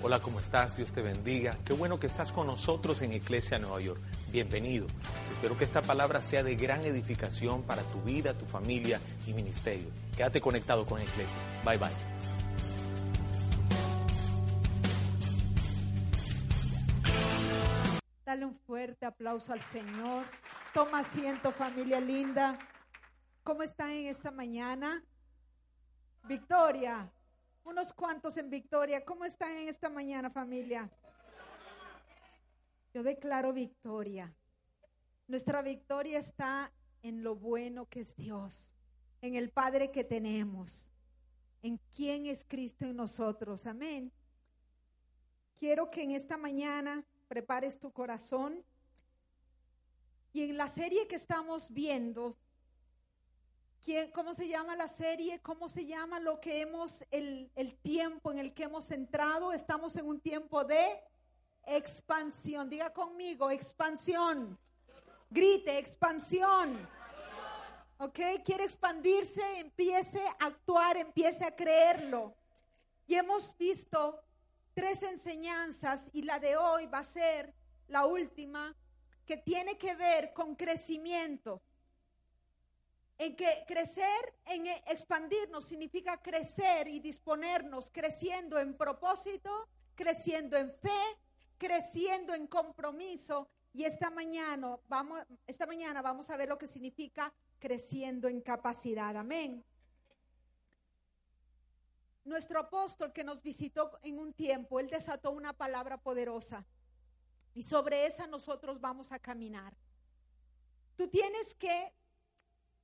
Hola, ¿cómo estás? Dios te bendiga. Qué bueno que estás con nosotros en Iglesia Nueva York. Bienvenido. Espero que esta palabra sea de gran edificación para tu vida, tu familia y ministerio. Quédate conectado con Iglesia. Bye bye. Dale un fuerte aplauso al Señor. Toma asiento, familia linda. ¿Cómo están en esta mañana? Victoria, unos cuantos en victoria. ¿Cómo están en esta mañana, familia? Yo declaro victoria. Nuestra victoria está en lo bueno que es Dios, en el Padre que tenemos, en quién es Cristo en nosotros. Amén. Quiero que en esta mañana prepares tu corazón y en la serie que estamos viendo, ¿Cómo se llama la serie? ¿Cómo se llama lo que hemos, el, el tiempo en el que hemos entrado? Estamos en un tiempo de expansión. Diga conmigo, expansión. Grite, expansión. ¿Ok? Quiere expandirse, empiece a actuar, empiece a creerlo. Y hemos visto tres enseñanzas y la de hoy va a ser la última que tiene que ver con crecimiento en que crecer, en expandirnos significa crecer y disponernos, creciendo en propósito, creciendo en fe, creciendo en compromiso. Y esta mañana vamos, esta mañana vamos a ver lo que significa creciendo en capacidad. Amén. Nuestro apóstol que nos visitó en un tiempo, él desató una palabra poderosa. Y sobre esa nosotros vamos a caminar. Tú tienes que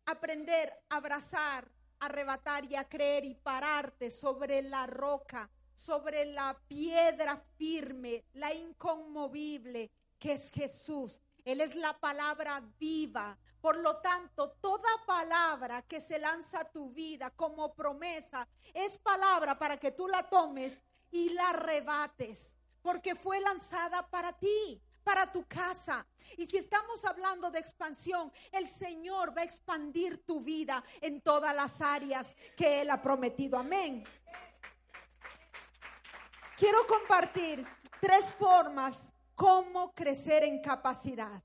aprender a abrazar, arrebatar y a creer y pararte sobre la roca, sobre la piedra firme, la inconmovible, que es Jesús. Él es la palabra viva. Por lo tanto, toda palabra que se lanza a tu vida como promesa es palabra para que tú la tomes y la arrebates, porque fue lanzada para ti para tu casa. Y si estamos hablando de expansión, el Señor va a expandir tu vida en todas las áreas que Él ha prometido. Amén. Quiero compartir tres formas cómo crecer en capacidad.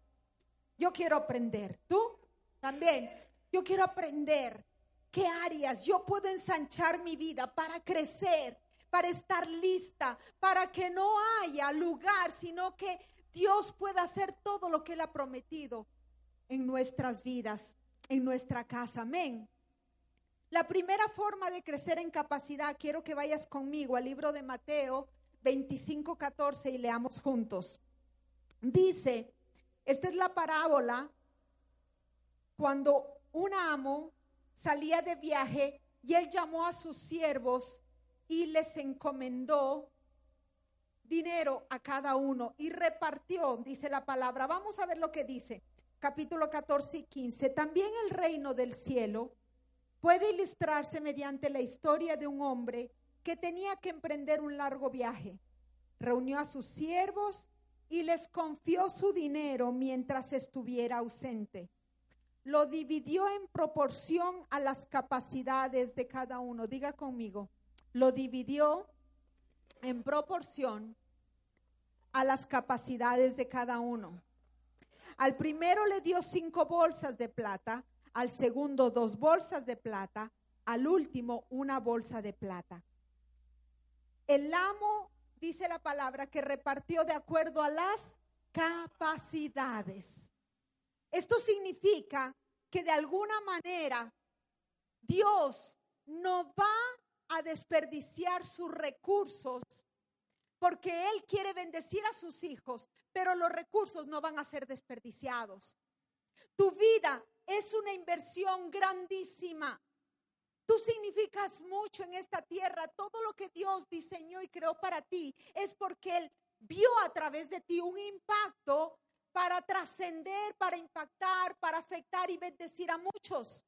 Yo quiero aprender. ¿Tú? También. Yo quiero aprender qué áreas yo puedo ensanchar mi vida para crecer, para estar lista, para que no haya lugar, sino que Dios pueda hacer todo lo que Él ha prometido en nuestras vidas, en nuestra casa. Amén. La primera forma de crecer en capacidad, quiero que vayas conmigo al libro de Mateo 25, 14 y leamos juntos. Dice, esta es la parábola cuando un amo salía de viaje y él llamó a sus siervos y les encomendó dinero a cada uno y repartió, dice la palabra. Vamos a ver lo que dice. Capítulo 14 y 15. También el reino del cielo puede ilustrarse mediante la historia de un hombre que tenía que emprender un largo viaje. Reunió a sus siervos y les confió su dinero mientras estuviera ausente. Lo dividió en proporción a las capacidades de cada uno. Diga conmigo, lo dividió en proporción a las capacidades de cada uno. Al primero le dio cinco bolsas de plata, al segundo dos bolsas de plata, al último una bolsa de plata. El amo, dice la palabra, que repartió de acuerdo a las capacidades. Esto significa que de alguna manera Dios no va a desperdiciar sus recursos porque Él quiere bendecir a sus hijos, pero los recursos no van a ser desperdiciados. Tu vida es una inversión grandísima. Tú significas mucho en esta tierra. Todo lo que Dios diseñó y creó para ti es porque Él vio a través de ti un impacto para trascender, para impactar, para afectar y bendecir a muchos.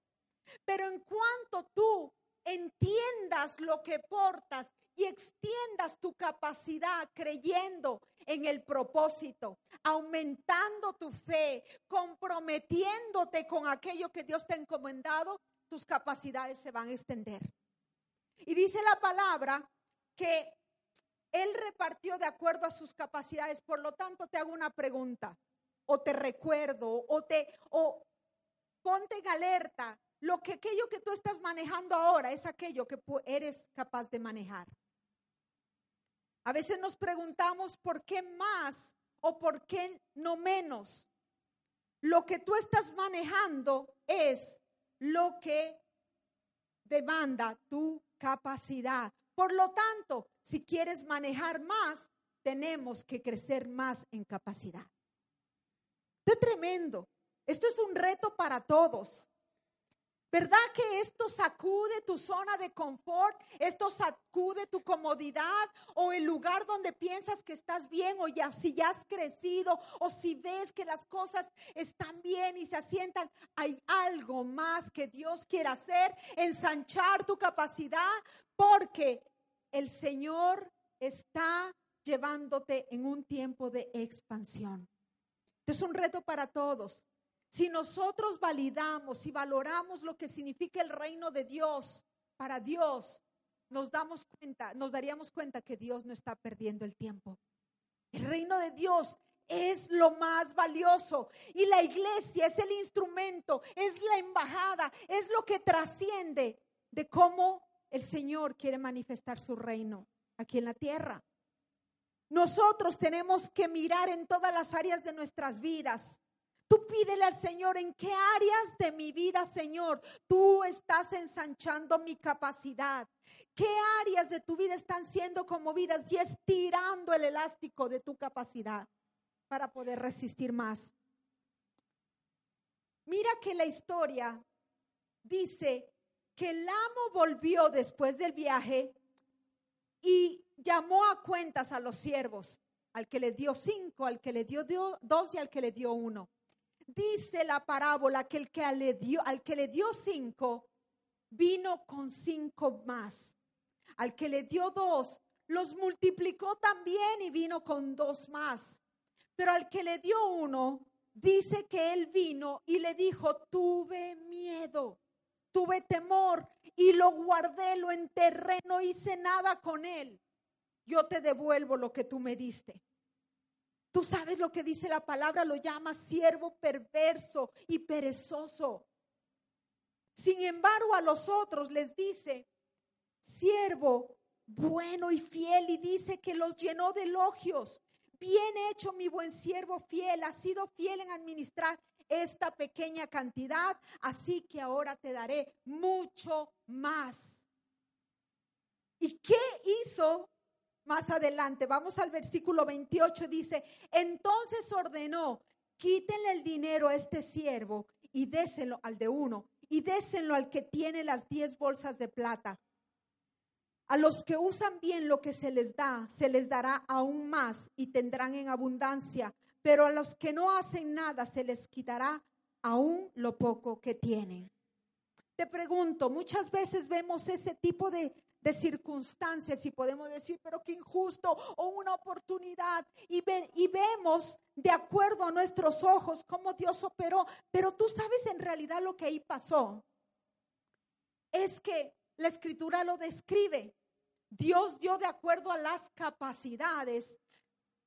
Pero en cuanto tú entiendas lo que portas y extiendas tu capacidad creyendo en el propósito, aumentando tu fe, comprometiéndote con aquello que Dios te ha encomendado, tus capacidades se van a extender. Y dice la palabra que Él repartió de acuerdo a sus capacidades. Por lo tanto, te hago una pregunta, o te recuerdo, o te, o ponte en alerta. Lo que aquello que tú estás manejando ahora es aquello que eres capaz de manejar. A veces nos preguntamos por qué más o por qué no menos. Lo que tú estás manejando es lo que demanda tu capacidad. Por lo tanto, si quieres manejar más, tenemos que crecer más en capacidad. Esto es tremendo. Esto es un reto para todos. ¿Verdad que esto sacude tu zona de confort? ¿Esto sacude tu comodidad o el lugar donde piensas que estás bien o ya si ya has crecido o si ves que las cosas están bien y se asientan? Hay algo más que Dios quiere hacer, ensanchar tu capacidad porque el Señor está llevándote en un tiempo de expansión. es un reto para todos. Si nosotros validamos y valoramos lo que significa el reino de Dios para Dios, nos damos cuenta, nos daríamos cuenta que Dios no está perdiendo el tiempo. El reino de Dios es lo más valioso y la iglesia es el instrumento, es la embajada, es lo que trasciende de cómo el Señor quiere manifestar su reino aquí en la tierra. Nosotros tenemos que mirar en todas las áreas de nuestras vidas Tú pídele al Señor en qué áreas de mi vida, Señor, tú estás ensanchando mi capacidad. ¿Qué áreas de tu vida están siendo conmovidas y estirando el elástico de tu capacidad para poder resistir más? Mira que la historia dice que el amo volvió después del viaje y llamó a cuentas a los siervos, al que le dio cinco, al que le dio dos y al que le dio uno. Dice la parábola que el que le dio, al que le dio cinco, vino con cinco más. Al que le dio dos, los multiplicó también y vino con dos más. Pero al que le dio uno, dice que él vino y le dijo, tuve miedo, tuve temor y lo guardé, lo enterré, no hice nada con él. Yo te devuelvo lo que tú me diste. Tú sabes lo que dice la palabra, lo llama siervo perverso y perezoso. Sin embargo, a los otros les dice, siervo bueno y fiel, y dice que los llenó de elogios. Bien hecho, mi buen siervo fiel, has sido fiel en administrar esta pequeña cantidad, así que ahora te daré mucho más. ¿Y qué hizo más adelante, vamos al versículo 28, dice, entonces ordenó, quítenle el dinero a este siervo y déselo al de uno y déselo al que tiene las diez bolsas de plata. A los que usan bien lo que se les da, se les dará aún más y tendrán en abundancia, pero a los que no hacen nada, se les quitará aún lo poco que tienen. Te pregunto, muchas veces vemos ese tipo de, de circunstancias y podemos decir, pero qué injusto o una oportunidad y, y vemos de acuerdo a nuestros ojos cómo Dios operó, pero tú sabes en realidad lo que ahí pasó. Es que la escritura lo describe. Dios dio de acuerdo a las capacidades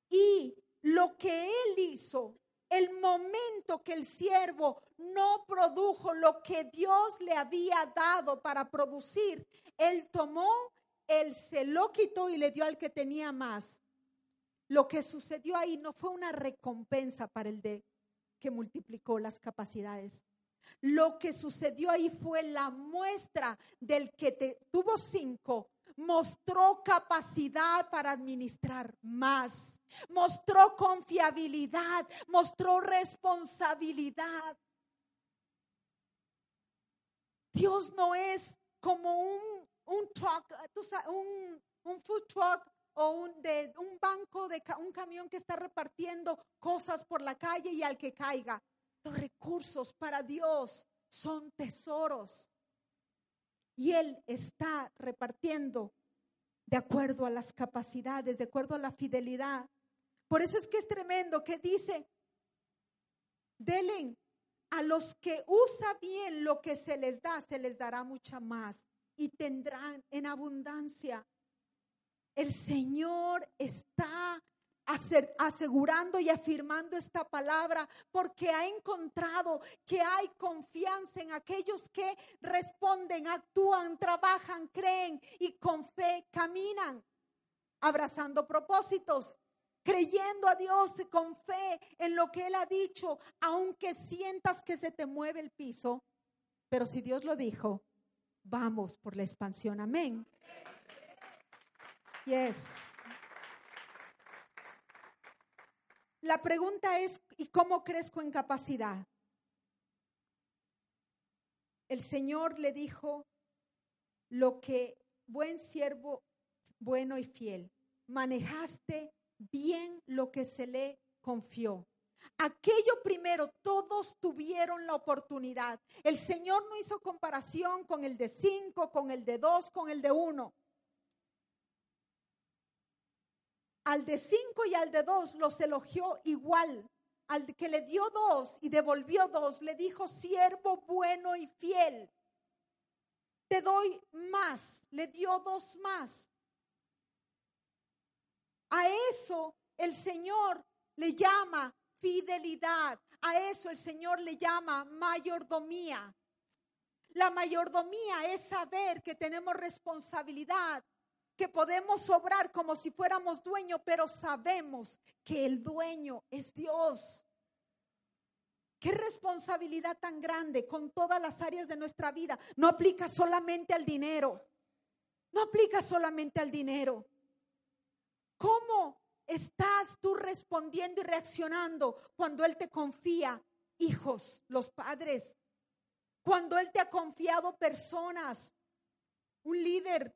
y lo que Él hizo el momento que el siervo no produjo lo que Dios le había dado para producir, él tomó, él se lo quitó y le dio al que tenía más. Lo que sucedió ahí no fue una recompensa para el de que multiplicó las capacidades. Lo que sucedió ahí fue la muestra del que tuvo cinco, mostró capacidad para administrar más, mostró confiabilidad, mostró responsabilidad. Dios no es como un, un truck, un, un food truck o un, de, un banco de un camión que está repartiendo cosas por la calle y al que caiga. Los recursos para Dios son tesoros. Y Él está repartiendo de acuerdo a las capacidades, de acuerdo a la fidelidad. Por eso es que es tremendo que dice, delen a los que usa bien lo que se les da, se les dará mucha más y tendrán en abundancia. el Señor está asegurando y afirmando esta palabra porque ha encontrado que hay confianza en aquellos que responden, actúan, trabajan, creen y con fe caminan, abrazando propósitos, creyendo a Dios con fe en lo que Él ha dicho, aunque sientas que se te mueve el piso. Pero si Dios lo dijo, vamos por la expansión. Amén. Yes. La pregunta es, ¿y cómo crezco en capacidad? El Señor le dijo lo que buen siervo, bueno y fiel, manejaste bien lo que se le confió. Aquello primero, todos tuvieron la oportunidad. El Señor no hizo comparación con el de cinco, con el de dos, con el de uno. Al de cinco y al de dos los elogió igual. Al que le dio dos y devolvió dos, le dijo, siervo bueno y fiel. Te doy más, le dio dos más. A eso el Señor le llama fidelidad. A eso el Señor le llama mayordomía. La mayordomía es saber que tenemos responsabilidad que podemos obrar como si fuéramos dueños, pero sabemos que el dueño es Dios. Qué responsabilidad tan grande con todas las áreas de nuestra vida. No aplica solamente al dinero. No aplica solamente al dinero. ¿Cómo estás tú respondiendo y reaccionando cuando Él te confía hijos, los padres? Cuando Él te ha confiado personas, un líder,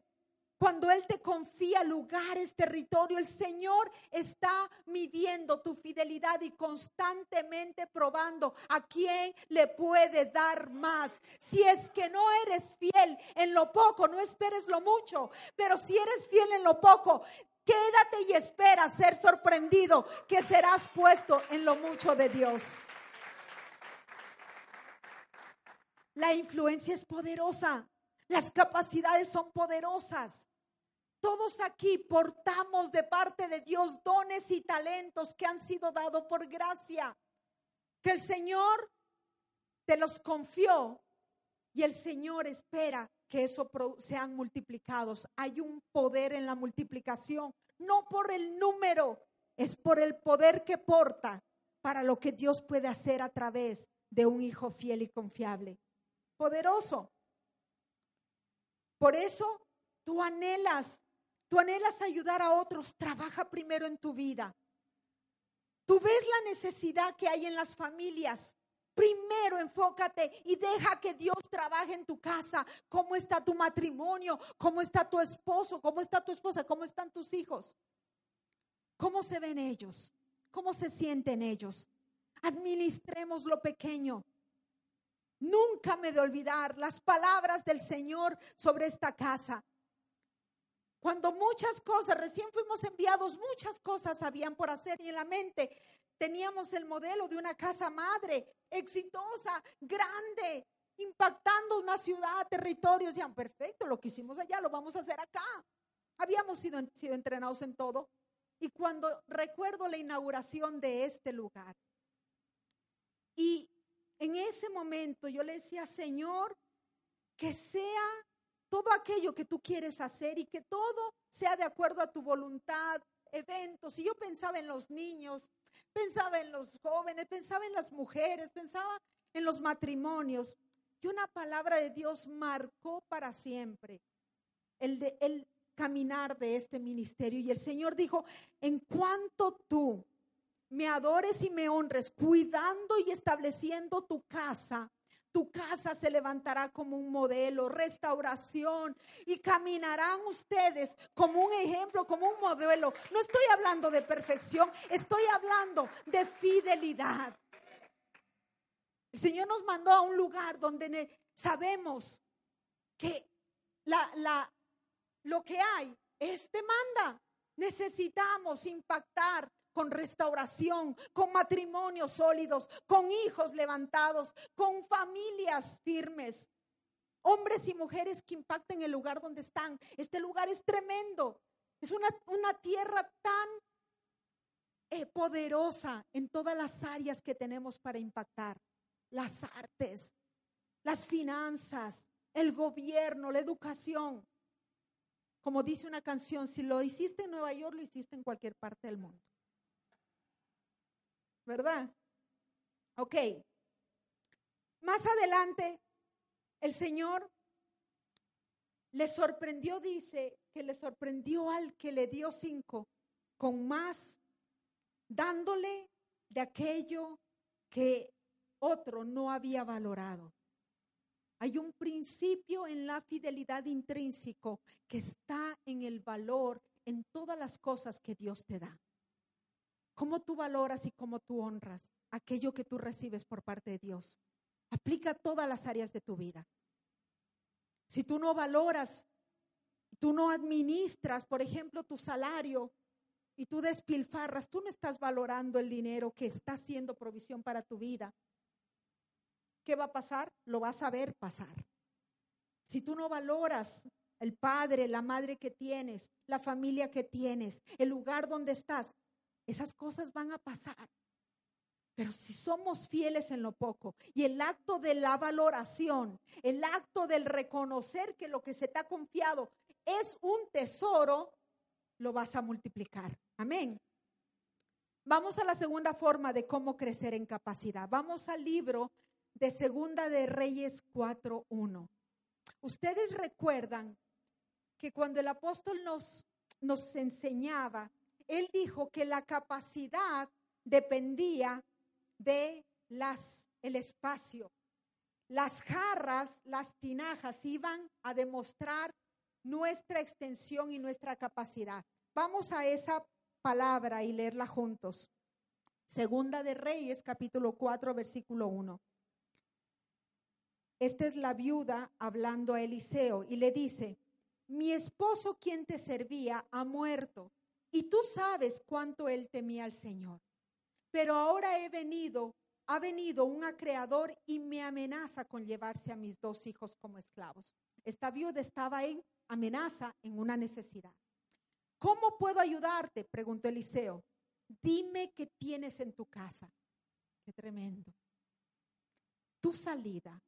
cuando Él te confía lugares, territorio, el Señor está midiendo tu fidelidad y constantemente probando a quién le puede dar más. Si es que no eres fiel en lo poco, no esperes lo mucho, pero si eres fiel en lo poco, quédate y espera ser sorprendido que serás puesto en lo mucho de Dios. La influencia es poderosa. Las capacidades son poderosas. Todos aquí portamos de parte de Dios dones y talentos que han sido dados por gracia, que el Señor te los confió y el Señor espera que eso sean multiplicados. Hay un poder en la multiplicación, no por el número, es por el poder que porta para lo que Dios puede hacer a través de un hijo fiel y confiable. Poderoso. Por eso tú anhelas Tú anhelas ayudar a otros, trabaja primero en tu vida. Tú ves la necesidad que hay en las familias. Primero enfócate y deja que Dios trabaje en tu casa. ¿Cómo está tu matrimonio? ¿Cómo está tu esposo? ¿Cómo está tu esposa? ¿Cómo están tus hijos? ¿Cómo se ven ellos? ¿Cómo se sienten ellos? Administremos lo pequeño. Nunca me de olvidar las palabras del Señor sobre esta casa. Cuando muchas cosas, recién fuimos enviados, muchas cosas habían por hacer y en la mente teníamos el modelo de una casa madre exitosa, grande, impactando una ciudad, territorio. Decían, perfecto, lo que hicimos allá lo vamos a hacer acá. Habíamos sido, sido entrenados en todo. Y cuando recuerdo la inauguración de este lugar, y en ese momento yo le decía, Señor, que sea todo aquello que tú quieres hacer y que todo sea de acuerdo a tu voluntad, eventos. Y yo pensaba en los niños, pensaba en los jóvenes, pensaba en las mujeres, pensaba en los matrimonios. Y una palabra de Dios marcó para siempre el, de, el caminar de este ministerio. Y el Señor dijo, en cuanto tú me adores y me honres, cuidando y estableciendo tu casa, tu casa se levantará como un modelo, restauración, y caminarán ustedes como un ejemplo, como un modelo. No estoy hablando de perfección, estoy hablando de fidelidad. El Señor nos mandó a un lugar donde sabemos que la, la, lo que hay es demanda. Necesitamos impactar con restauración, con matrimonios sólidos, con hijos levantados, con familias firmes. Hombres y mujeres que impacten el lugar donde están. Este lugar es tremendo. Es una, una tierra tan eh, poderosa en todas las áreas que tenemos para impactar. Las artes, las finanzas, el gobierno, la educación. Como dice una canción, si lo hiciste en Nueva York, lo hiciste en cualquier parte del mundo. ¿Verdad? Ok. Más adelante, el Señor le sorprendió, dice, que le sorprendió al que le dio cinco, con más, dándole de aquello que otro no había valorado. Hay un principio en la fidelidad intrínseco que está en el valor en todas las cosas que Dios te da. ¿Cómo tú valoras y cómo tú honras aquello que tú recibes por parte de Dios? Aplica todas las áreas de tu vida. Si tú no valoras, tú no administras, por ejemplo, tu salario y tú despilfarras, tú no estás valorando el dinero que está haciendo provisión para tu vida. ¿Qué va a pasar? Lo vas a ver pasar. Si tú no valoras el padre, la madre que tienes, la familia que tienes, el lugar donde estás, esas cosas van a pasar. Pero si somos fieles en lo poco y el acto de la valoración, el acto del reconocer que lo que se te ha confiado es un tesoro, lo vas a multiplicar. Amén. Vamos a la segunda forma de cómo crecer en capacidad. Vamos al libro de Segunda de Reyes 4.1. Ustedes recuerdan que cuando el apóstol nos, nos enseñaba, él dijo que la capacidad dependía de las, el espacio. Las jarras, las tinajas iban a demostrar nuestra extensión y nuestra capacidad. Vamos a esa palabra y leerla juntos. Segunda de Reyes, capítulo 4, versículo 1. Esta es la viuda hablando a Eliseo y le dice, mi esposo quien te servía ha muerto y tú sabes cuánto él temía al Señor. Pero ahora he venido, ha venido un acreedor y me amenaza con llevarse a mis dos hijos como esclavos. Esta viuda estaba en amenaza, en una necesidad. ¿Cómo puedo ayudarte? preguntó Eliseo. Dime qué tienes en tu casa. Qué tremendo. Tu salida,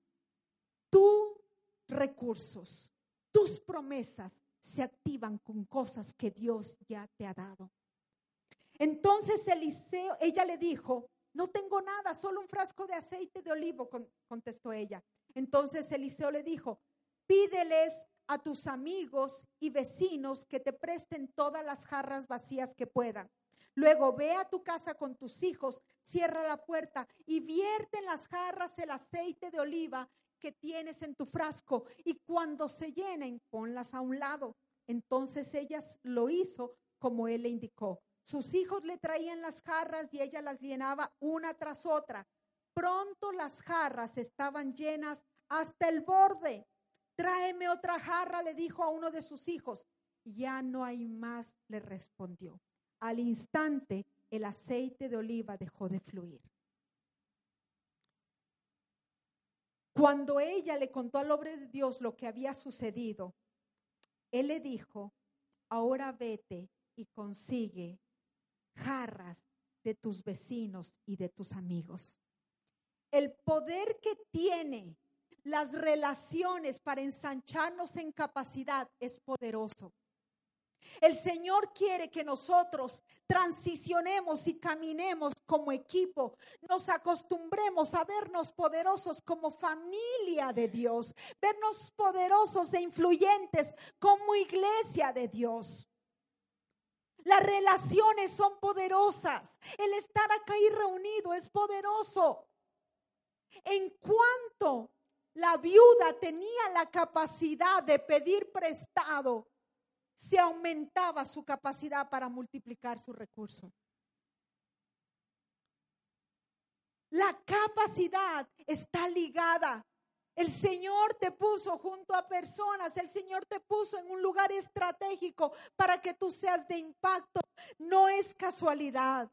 tus recursos, tus promesas se activan con cosas que Dios ya te ha dado. Entonces Eliseo, ella le dijo, no tengo nada, solo un frasco de aceite de olivo, contestó ella. Entonces Eliseo le dijo, pídeles a tus amigos y vecinos que te presten todas las jarras vacías que puedan. Luego ve a tu casa con tus hijos, cierra la puerta y vierte en las jarras el aceite de oliva que tienes en tu frasco y cuando se llenen, ponlas a un lado. Entonces ella lo hizo como él le indicó. Sus hijos le traían las jarras y ella las llenaba una tras otra. Pronto las jarras estaban llenas hasta el borde. Tráeme otra jarra, le dijo a uno de sus hijos. Ya no hay más, le respondió. Al instante el aceite de oliva dejó de fluir. Cuando ella le contó al hombre de Dios lo que había sucedido, él le dijo, ahora vete y consigue jarras de tus vecinos y de tus amigos. El poder que tiene las relaciones para ensancharnos en capacidad es poderoso. El Señor quiere que nosotros transicionemos y caminemos como equipo, nos acostumbremos a vernos poderosos como familia de Dios, vernos poderosos e influyentes como iglesia de Dios. Las relaciones son poderosas. El estar acá y reunido es poderoso. En cuanto la viuda tenía la capacidad de pedir prestado, se aumentaba su capacidad para multiplicar su recurso. La capacidad está ligada el Señor te puso junto a personas, el Señor te puso en un lugar estratégico para que tú seas de impacto. No es casualidad.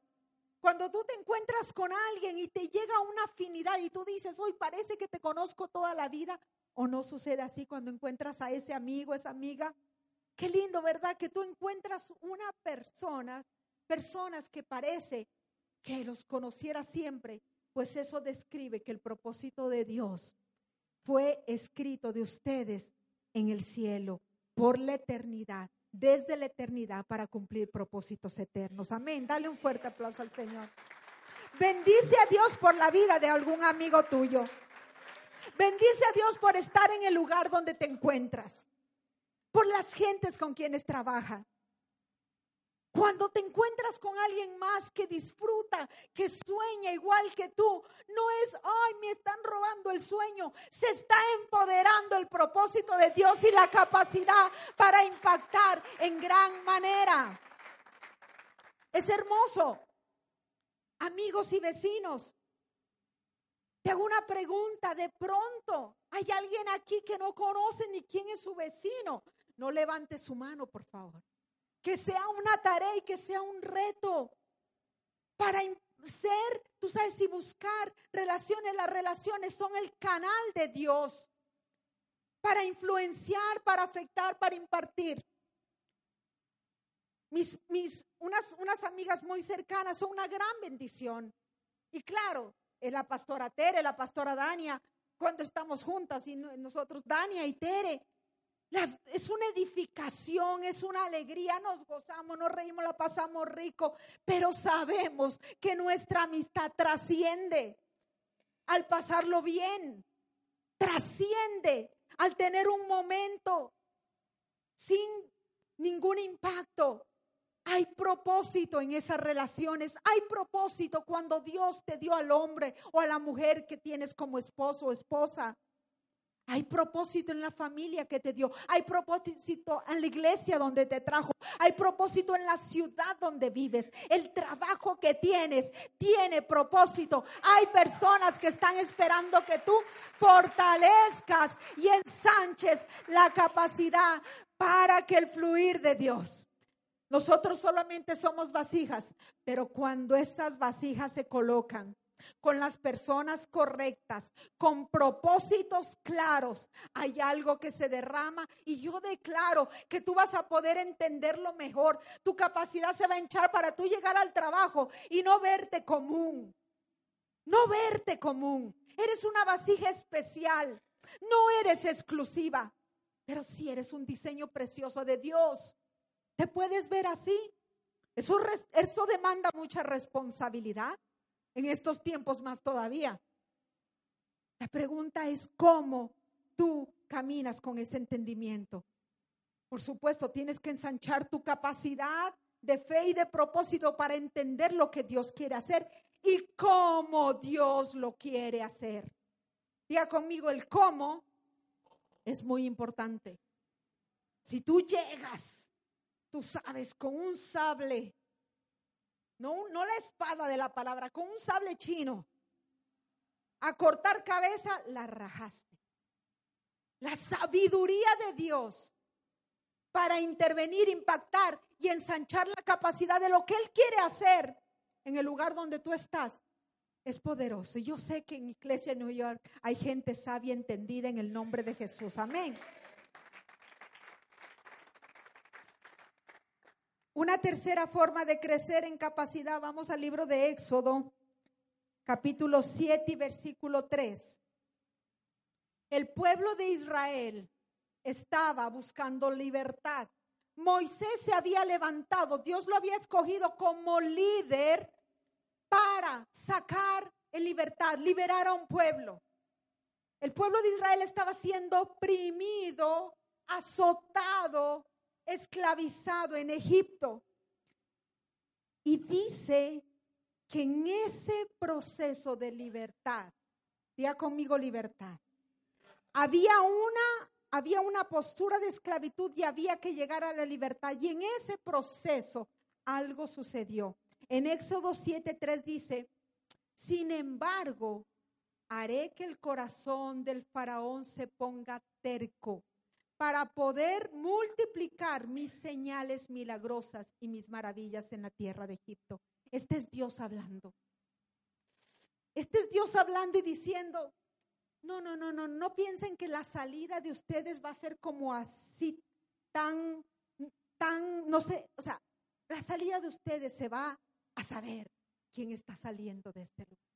Cuando tú te encuentras con alguien y te llega una afinidad y tú dices, hoy parece que te conozco toda la vida, o no sucede así cuando encuentras a ese amigo, esa amiga, Qué lindo, ¿verdad? Que tú encuentras una persona, personas que parece que los conociera siempre, pues eso describe que el propósito de Dios fue escrito de ustedes en el cielo por la eternidad, desde la eternidad para cumplir propósitos eternos. Amén. Dale un fuerte aplauso al Señor. Bendice a Dios por la vida de algún amigo tuyo. Bendice a Dios por estar en el lugar donde te encuentras por las gentes con quienes trabaja. Cuando te encuentras con alguien más que disfruta, que sueña igual que tú, no es, ay, me están robando el sueño, se está empoderando el propósito de Dios y la capacidad para impactar en gran manera. Es hermoso. Amigos y vecinos, te hago una pregunta, de pronto, ¿hay alguien aquí que no conoce ni quién es su vecino? No levante su mano, por favor. Que sea una tarea y que sea un reto para ser, tú sabes, y buscar relaciones. Las relaciones son el canal de Dios para influenciar, para afectar, para impartir. Mis, mis, unas, unas amigas muy cercanas son una gran bendición. Y claro, es la pastora Tere, la pastora Dania, cuando estamos juntas y nosotros, Dania y Tere, es una edificación, es una alegría, nos gozamos, nos reímos, la pasamos rico, pero sabemos que nuestra amistad trasciende al pasarlo bien, trasciende al tener un momento sin ningún impacto. Hay propósito en esas relaciones, hay propósito cuando Dios te dio al hombre o a la mujer que tienes como esposo o esposa. Hay propósito en la familia que te dio. Hay propósito en la iglesia donde te trajo. Hay propósito en la ciudad donde vives. El trabajo que tienes tiene propósito. Hay personas que están esperando que tú fortalezcas y ensanches la capacidad para que el fluir de Dios. Nosotros solamente somos vasijas, pero cuando estas vasijas se colocan con las personas correctas, con propósitos claros, hay algo que se derrama y yo declaro que tú vas a poder entenderlo mejor. Tu capacidad se va a hinchar para tú llegar al trabajo y no verte común. No verte común. Eres una vasija especial. No eres exclusiva, pero sí eres un diseño precioso de Dios. ¿Te puedes ver así? Eso, eso demanda mucha responsabilidad en estos tiempos más todavía. La pregunta es cómo tú caminas con ese entendimiento. Por supuesto, tienes que ensanchar tu capacidad de fe y de propósito para entender lo que Dios quiere hacer y cómo Dios lo quiere hacer. Diga conmigo, el cómo es muy importante. Si tú llegas, tú sabes, con un sable no, no la espada de la palabra, con un sable chino, a cortar cabeza, la rajaste. La sabiduría de Dios para intervenir, impactar y ensanchar la capacidad de lo que Él quiere hacer en el lugar donde tú estás es poderoso. Yo sé que en Iglesia de New York hay gente sabia, entendida en el nombre de Jesús. Amén. Una tercera forma de crecer en capacidad, vamos al libro de Éxodo, capítulo 7 y versículo 3. El pueblo de Israel estaba buscando libertad. Moisés se había levantado, Dios lo había escogido como líder para sacar en libertad, liberar a un pueblo. El pueblo de Israel estaba siendo oprimido, azotado, esclavizado en Egipto. Y dice que en ese proceso de libertad, diga conmigo libertad, había una, había una postura de esclavitud y había que llegar a la libertad. Y en ese proceso algo sucedió. En Éxodo 7:3 dice, sin embargo, haré que el corazón del faraón se ponga terco para poder multiplicar mis señales milagrosas y mis maravillas en la tierra de Egipto. Este es Dios hablando. Este es Dios hablando y diciendo, no, no, no, no, no piensen que la salida de ustedes va a ser como así tan están, no sé, o sea, la salida de ustedes se va a saber quién está saliendo de este lugar.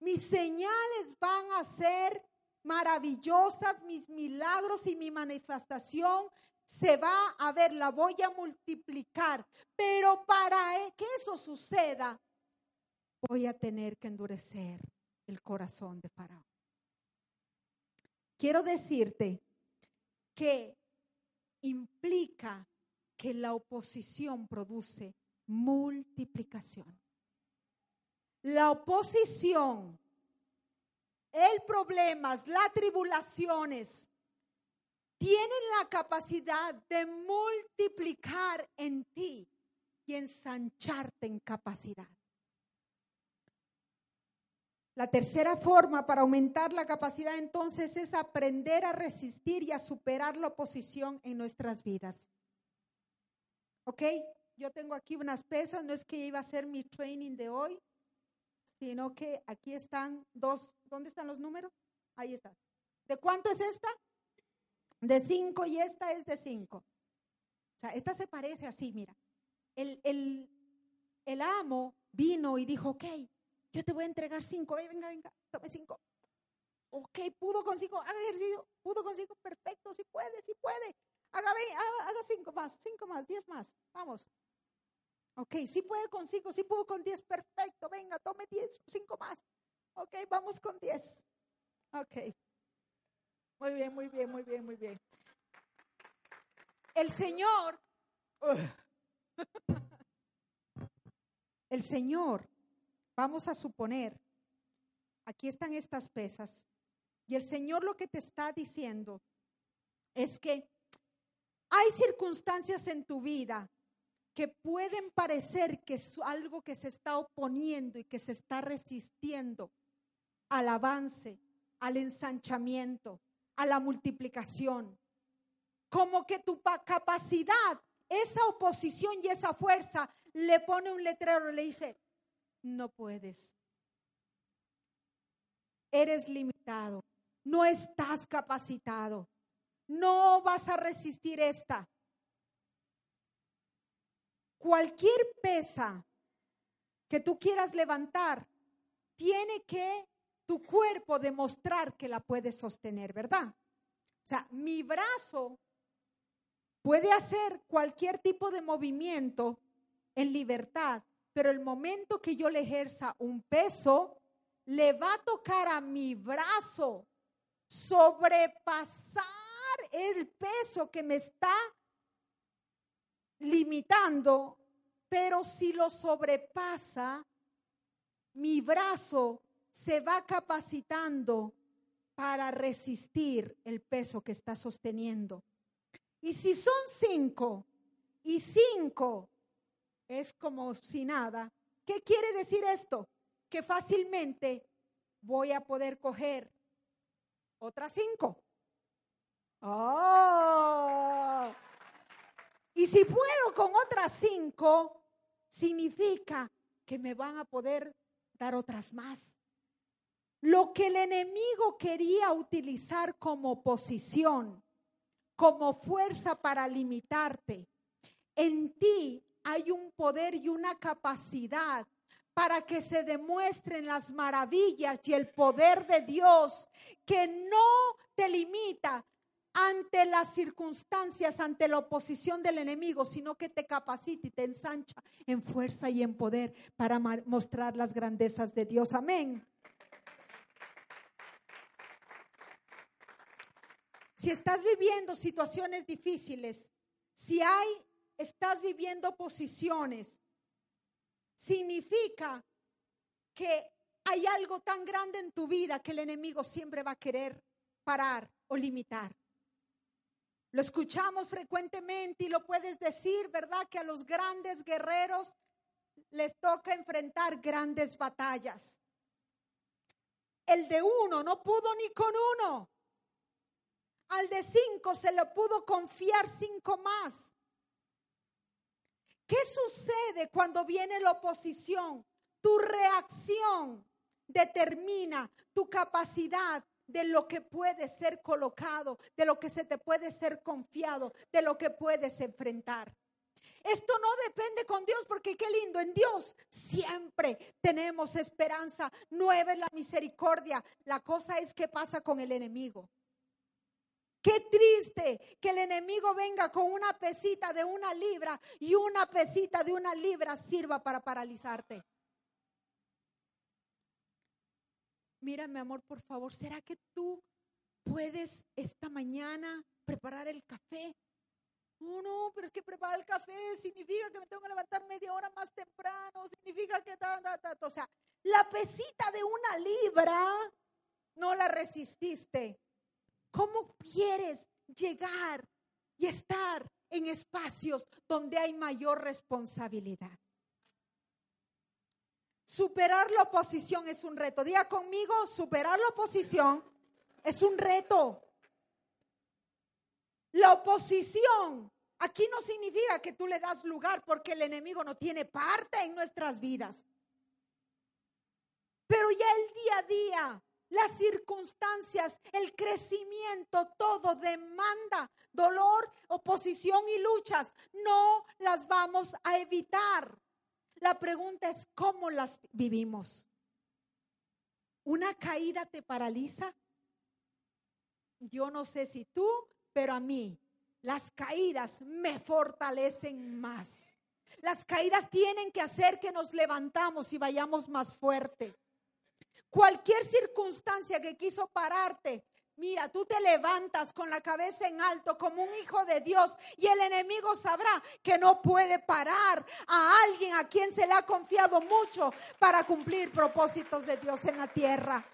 Mis señales van a ser maravillosas, mis milagros y mi manifestación se va a ver, la voy a multiplicar. Pero para e, que eso suceda, voy a tener que endurecer el corazón de Faraón. Quiero decirte que implica que la oposición produce multiplicación. La oposición, el problemas, las tribulaciones, tienen la capacidad de multiplicar en ti y ensancharte en capacidad. La tercera forma para aumentar la capacidad entonces es aprender a resistir y a superar la oposición en nuestras vidas. ¿Ok? Yo tengo aquí unas pesas, no es que iba a ser mi training de hoy, sino que aquí están dos, ¿dónde están los números? Ahí están. ¿De cuánto es esta? De cinco y esta es de cinco. O sea, esta se parece así, mira. El, el, el amo vino y dijo, ok, yo te voy a entregar cinco, venga, venga, tome cinco. Ok, pudo con cinco, haga ejercicio, pudo con cinco, perfecto, si puede, si puede. Haga, haga, cinco más, cinco más, diez más, vamos. Ok, si puede con cinco, si pudo con diez, perfecto, venga, tome diez, cinco más. Ok, vamos con diez. Ok. Muy bien, muy bien, muy bien, muy bien. El Señor, el Señor Vamos a suponer, aquí están estas pesas, y el Señor lo que te está diciendo es que hay circunstancias en tu vida que pueden parecer que es algo que se está oponiendo y que se está resistiendo al avance, al ensanchamiento, a la multiplicación. Como que tu capacidad, esa oposición y esa fuerza le pone un letrero, le dice, no puedes. Eres limitado, no estás capacitado, no vas a resistir esta. Cualquier pesa que tú quieras levantar, tiene que tu cuerpo demostrar que la puedes sostener, ¿verdad? O sea, mi brazo puede hacer cualquier tipo de movimiento en libertad, pero el momento que yo le ejerza un peso, le va a tocar a mi brazo sobrepasar el peso que me está limitando, pero si lo sobrepasa, mi brazo se va capacitando para resistir el peso que está sosteniendo. Y si son cinco y cinco es como si nada. ¿Qué quiere decir esto? Que fácilmente voy a poder coger otras cinco. Oh. Y si puedo con otras cinco, significa que me van a poder dar otras más. Lo que el enemigo quería utilizar como posición, como fuerza para limitarte, en ti hay un poder y una capacidad para que se demuestren las maravillas y el poder de Dios que no te limita ante las circunstancias, ante la oposición del enemigo, sino que te capacita y te ensancha en fuerza y en poder para mostrar las grandezas de Dios. Amén. Si estás viviendo situaciones difíciles, si hay estás viviendo posiciones, significa que hay algo tan grande en tu vida que el enemigo siempre va a querer parar o limitar. Lo escuchamos frecuentemente y lo puedes decir, ¿verdad? Que a los grandes guerreros les toca enfrentar grandes batallas. El de uno no pudo ni con uno. Al de cinco se le pudo confiar cinco más. ¿Qué sucede cuando viene la oposición? Tu reacción determina tu capacidad de lo que puede ser colocado, de lo que se te puede ser confiado, de lo que puedes enfrentar. Esto no depende con Dios porque qué lindo, en Dios siempre tenemos esperanza, nueva es la misericordia. La cosa es qué pasa con el enemigo. Qué triste que el enemigo venga con una pesita de una libra y una pesita de una libra sirva para paralizarte. Mira, mi amor, por favor, ¿será que tú puedes esta mañana preparar el café? Oh, no, pero es que preparar el café significa que me tengo que levantar media hora más temprano, significa que ta, ta, ta, o sea, la pesita de una libra no la resististe. ¿Cómo quieres llegar y estar en espacios donde hay mayor responsabilidad? Superar la oposición es un reto. Diga conmigo, superar la oposición es un reto. La oposición aquí no significa que tú le das lugar porque el enemigo no tiene parte en nuestras vidas. Pero ya el día a día las circunstancias, el crecimiento, todo demanda dolor, oposición y luchas. No las vamos a evitar. La pregunta es, ¿cómo las vivimos? ¿Una caída te paraliza? Yo no sé si tú, pero a mí las caídas me fortalecen más. Las caídas tienen que hacer que nos levantamos y vayamos más fuerte. Cualquier circunstancia que quiso pararte, Mira, tú te levantas con la cabeza en alto como un hijo de Dios y el enemigo sabrá que no puede parar a alguien a quien se le ha confiado mucho para cumplir propósitos de Dios en la tierra.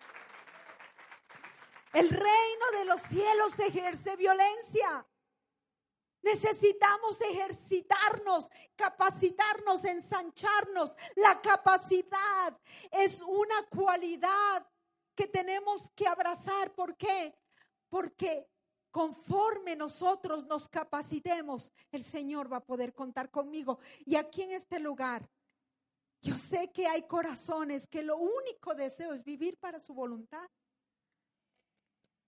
El reino de los cielos ejerce violencia. Necesitamos ejercitarnos, capacitarnos, ensancharnos. La capacidad es una cualidad que tenemos que abrazar. ¿Por qué? Porque conforme nosotros nos capacitemos, el Señor va a poder contar conmigo. Y aquí en este lugar, yo sé que hay corazones que lo único deseo es vivir para su voluntad.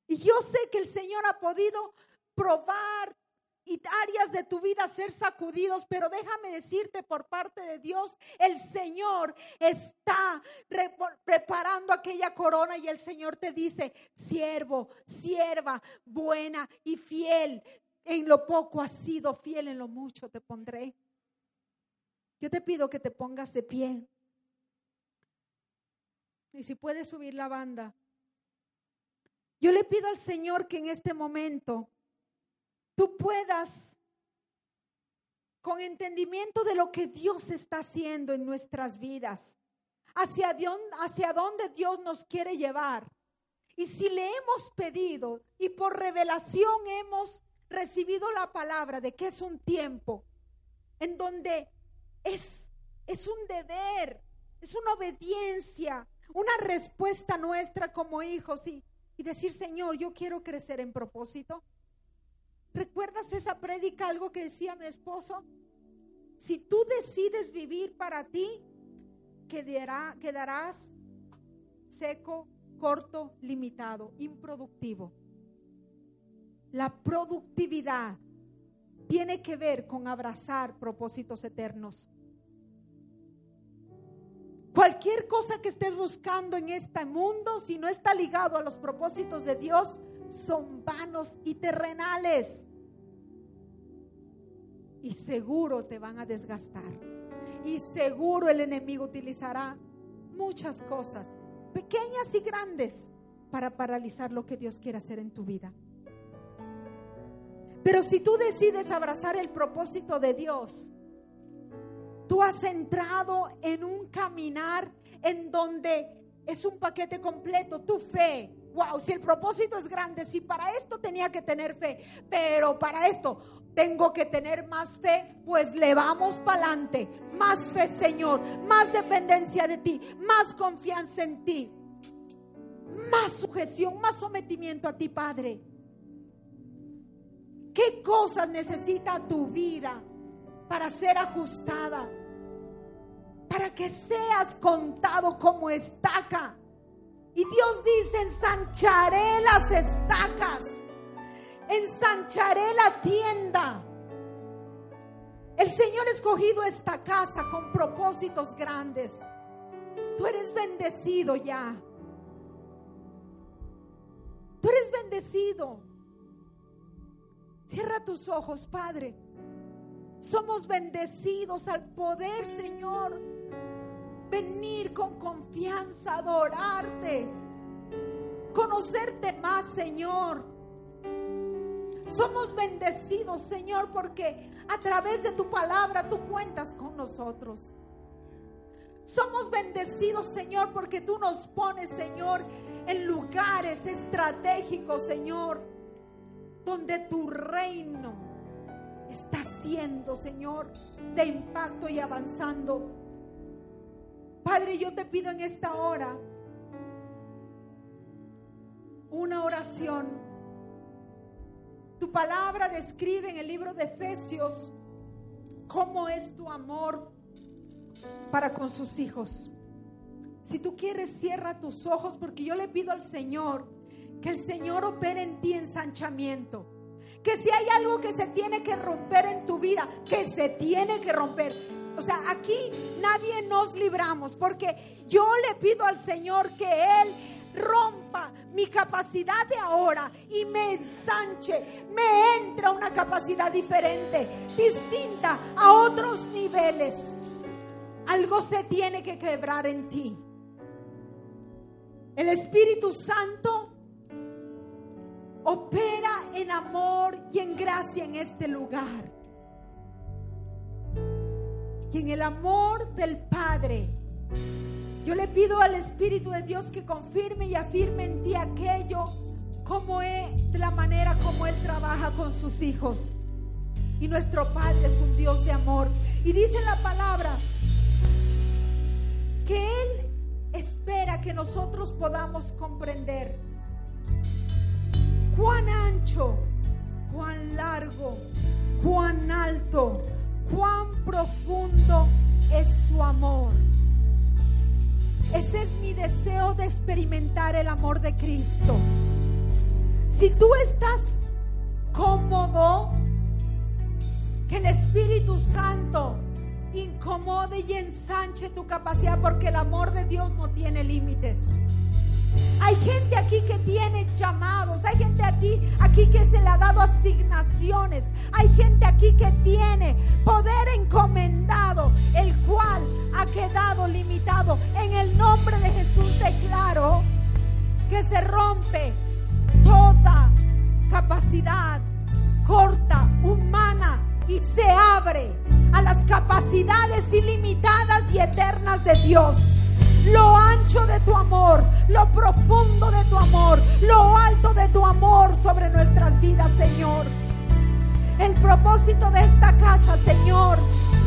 Y yo sé que el Señor ha podido probar y áreas de tu vida ser sacudidos, pero déjame decirte por parte de Dios, el Señor está preparando aquella corona y el Señor te dice, siervo, sierva, buena y fiel. En lo poco has sido fiel, en lo mucho te pondré. Yo te pido que te pongas de pie. Y si puedes subir la banda. Yo le pido al Señor que en este momento tú puedas, con entendimiento de lo que Dios está haciendo en nuestras vidas, hacia, hacia dónde Dios nos quiere llevar. Y si le hemos pedido y por revelación hemos recibido la palabra de que es un tiempo en donde es, es un deber, es una obediencia, una respuesta nuestra como hijos y, y decir, Señor, yo quiero crecer en propósito. ¿Recuerdas esa prédica, algo que decía mi esposo? Si tú decides vivir para ti, quedará, quedarás seco, corto, limitado, improductivo. La productividad tiene que ver con abrazar propósitos eternos. Cualquier cosa que estés buscando en este mundo, si no está ligado a los propósitos de Dios, son vanos y terrenales. Y seguro te van a desgastar. Y seguro el enemigo utilizará muchas cosas, pequeñas y grandes, para paralizar lo que Dios quiere hacer en tu vida. Pero si tú decides abrazar el propósito de Dios, tú has entrado en un caminar en donde es un paquete completo, tu fe, wow, si el propósito es grande, si para esto tenía que tener fe, pero para esto tengo que tener más fe, pues le vamos para adelante. Más fe, Señor, más dependencia de ti, más confianza en ti, más sujeción, más sometimiento a ti, Padre. ¿Qué cosas necesita tu vida para ser ajustada? Para que seas contado como estaca Y Dios dice, ensancharé las estacas, ensancharé la tienda. El Señor ha escogido esta casa con propósitos grandes. Tú eres bendecido ya. Tú eres bendecido. Cierra tus ojos, Padre. Somos bendecidos al poder, Señor, venir con confianza, adorarte, conocerte más, Señor. Somos bendecidos, Señor, porque a través de tu palabra tú cuentas con nosotros. Somos bendecidos, Señor, porque tú nos pones, Señor, en lugares estratégicos, Señor, donde tu reino está siendo, Señor, de impacto y avanzando. Padre, yo te pido en esta hora una oración. Tu palabra describe en el libro de Efesios cómo es tu amor para con sus hijos. Si tú quieres, cierra tus ojos porque yo le pido al Señor que el Señor opere en ti ensanchamiento. Que si hay algo que se tiene que romper en tu vida, que se tiene que romper. O sea, aquí nadie nos libramos porque yo le pido al Señor que Él rompa mi capacidad de ahora y me ensanche, me entra una capacidad diferente, distinta a otros niveles. Algo se tiene que quebrar en ti. El Espíritu Santo opera en amor y en gracia en este lugar. Y en el amor del Padre, yo le pido al Espíritu de Dios que confirme y afirme en ti aquello como es de la manera como Él trabaja con sus hijos. Y nuestro Padre es un Dios de amor. Y dice la palabra que Él espera que nosotros podamos comprender cuán ancho, cuán largo, cuán alto, cuán profundo es su amor. Ese es mi deseo de experimentar el amor de Cristo. Si tú estás cómodo, que el Espíritu Santo incomode y ensanche tu capacidad porque el amor de Dios no tiene límites. Hay gente aquí que tiene llamados, hay gente aquí, que se le ha dado asignaciones, hay gente aquí que tiene poder encomendado, el cual ha quedado limitado. En el nombre de Jesús declaro que se rompe toda capacidad corta, humana, y se abre a las capacidades ilimitadas y eternas de Dios. Lo ancho de tu amor, lo profundo de tu amor, lo alto de tu amor sobre nuestras vidas, Señor. El propósito de esta casa, Señor,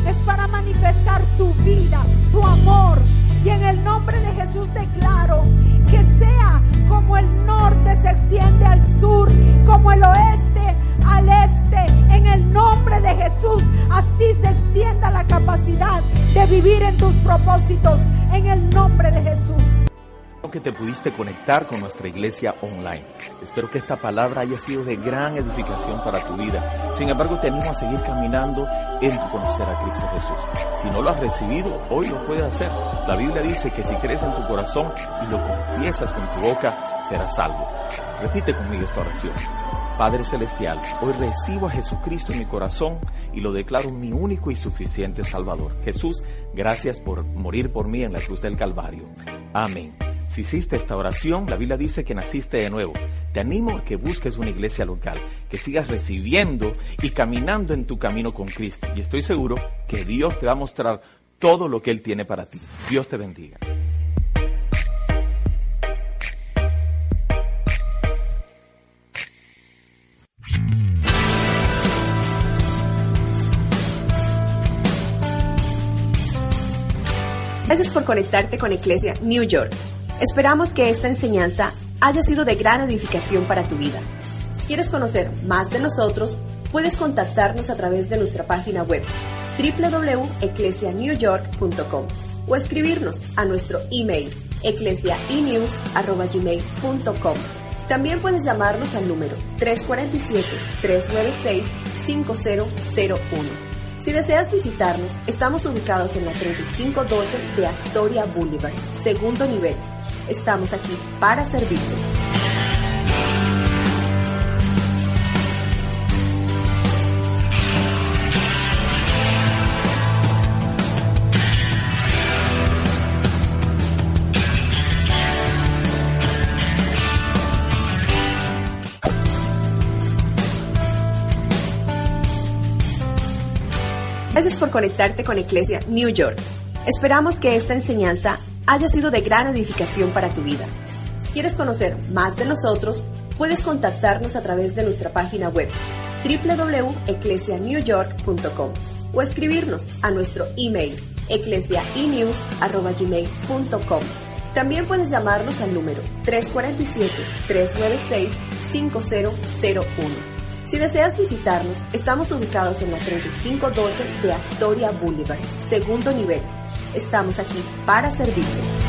es para manifestar tu vida, tu amor. Y en el nombre de Jesús declaro que sea como el norte se extiende al sur, como el oeste al este, en el nombre de Jesús, así se extienda la capacidad de vivir en tus propósitos, en el nombre de Jesús que te pudiste conectar con nuestra iglesia online. Espero que esta palabra haya sido de gran edificación para tu vida. Sin embargo, te animo a seguir caminando en conocer a Cristo Jesús. Si no lo has recibido, hoy lo puedes hacer. La Biblia dice que si crees en tu corazón y lo confiesas con tu boca, serás salvo. Repite conmigo esta oración. Padre Celestial, hoy recibo a Jesucristo en mi corazón y lo declaro mi único y suficiente Salvador. Jesús, gracias por morir por mí en la cruz del Calvario. Amén. Si hiciste esta oración, la Biblia dice que naciste de nuevo. Te animo a que busques una iglesia local, que sigas recibiendo y caminando en tu camino con Cristo. Y estoy seguro que Dios te va a mostrar todo lo que Él tiene para ti. Dios te bendiga. Gracias por conectarte con Iglesia New York. Esperamos que esta enseñanza haya sido de gran edificación para tu vida. Si quieres conocer más de nosotros, puedes contactarnos a través de nuestra página web www.eclesianewyork.com o escribirnos a nuestro email eclesiainews.com. También puedes llamarnos al número 347-396-5001. Si deseas visitarnos, estamos ubicados en la 3512 de Astoria Boulevard, segundo nivel. Estamos aquí para servirte. Gracias por conectarte con Iglesia New York. Esperamos que esta enseñanza haya sido de gran edificación para tu vida. Si quieres conocer más de nosotros, puedes contactarnos a través de nuestra página web www.eclesianewyork.com o escribirnos a nuestro email eclesiainews.gmail.com. También puedes llamarnos al número 347-396-5001. Si deseas visitarnos, estamos ubicados en la 3512 de Astoria Boulevard, segundo nivel. Estamos aquí para servirte.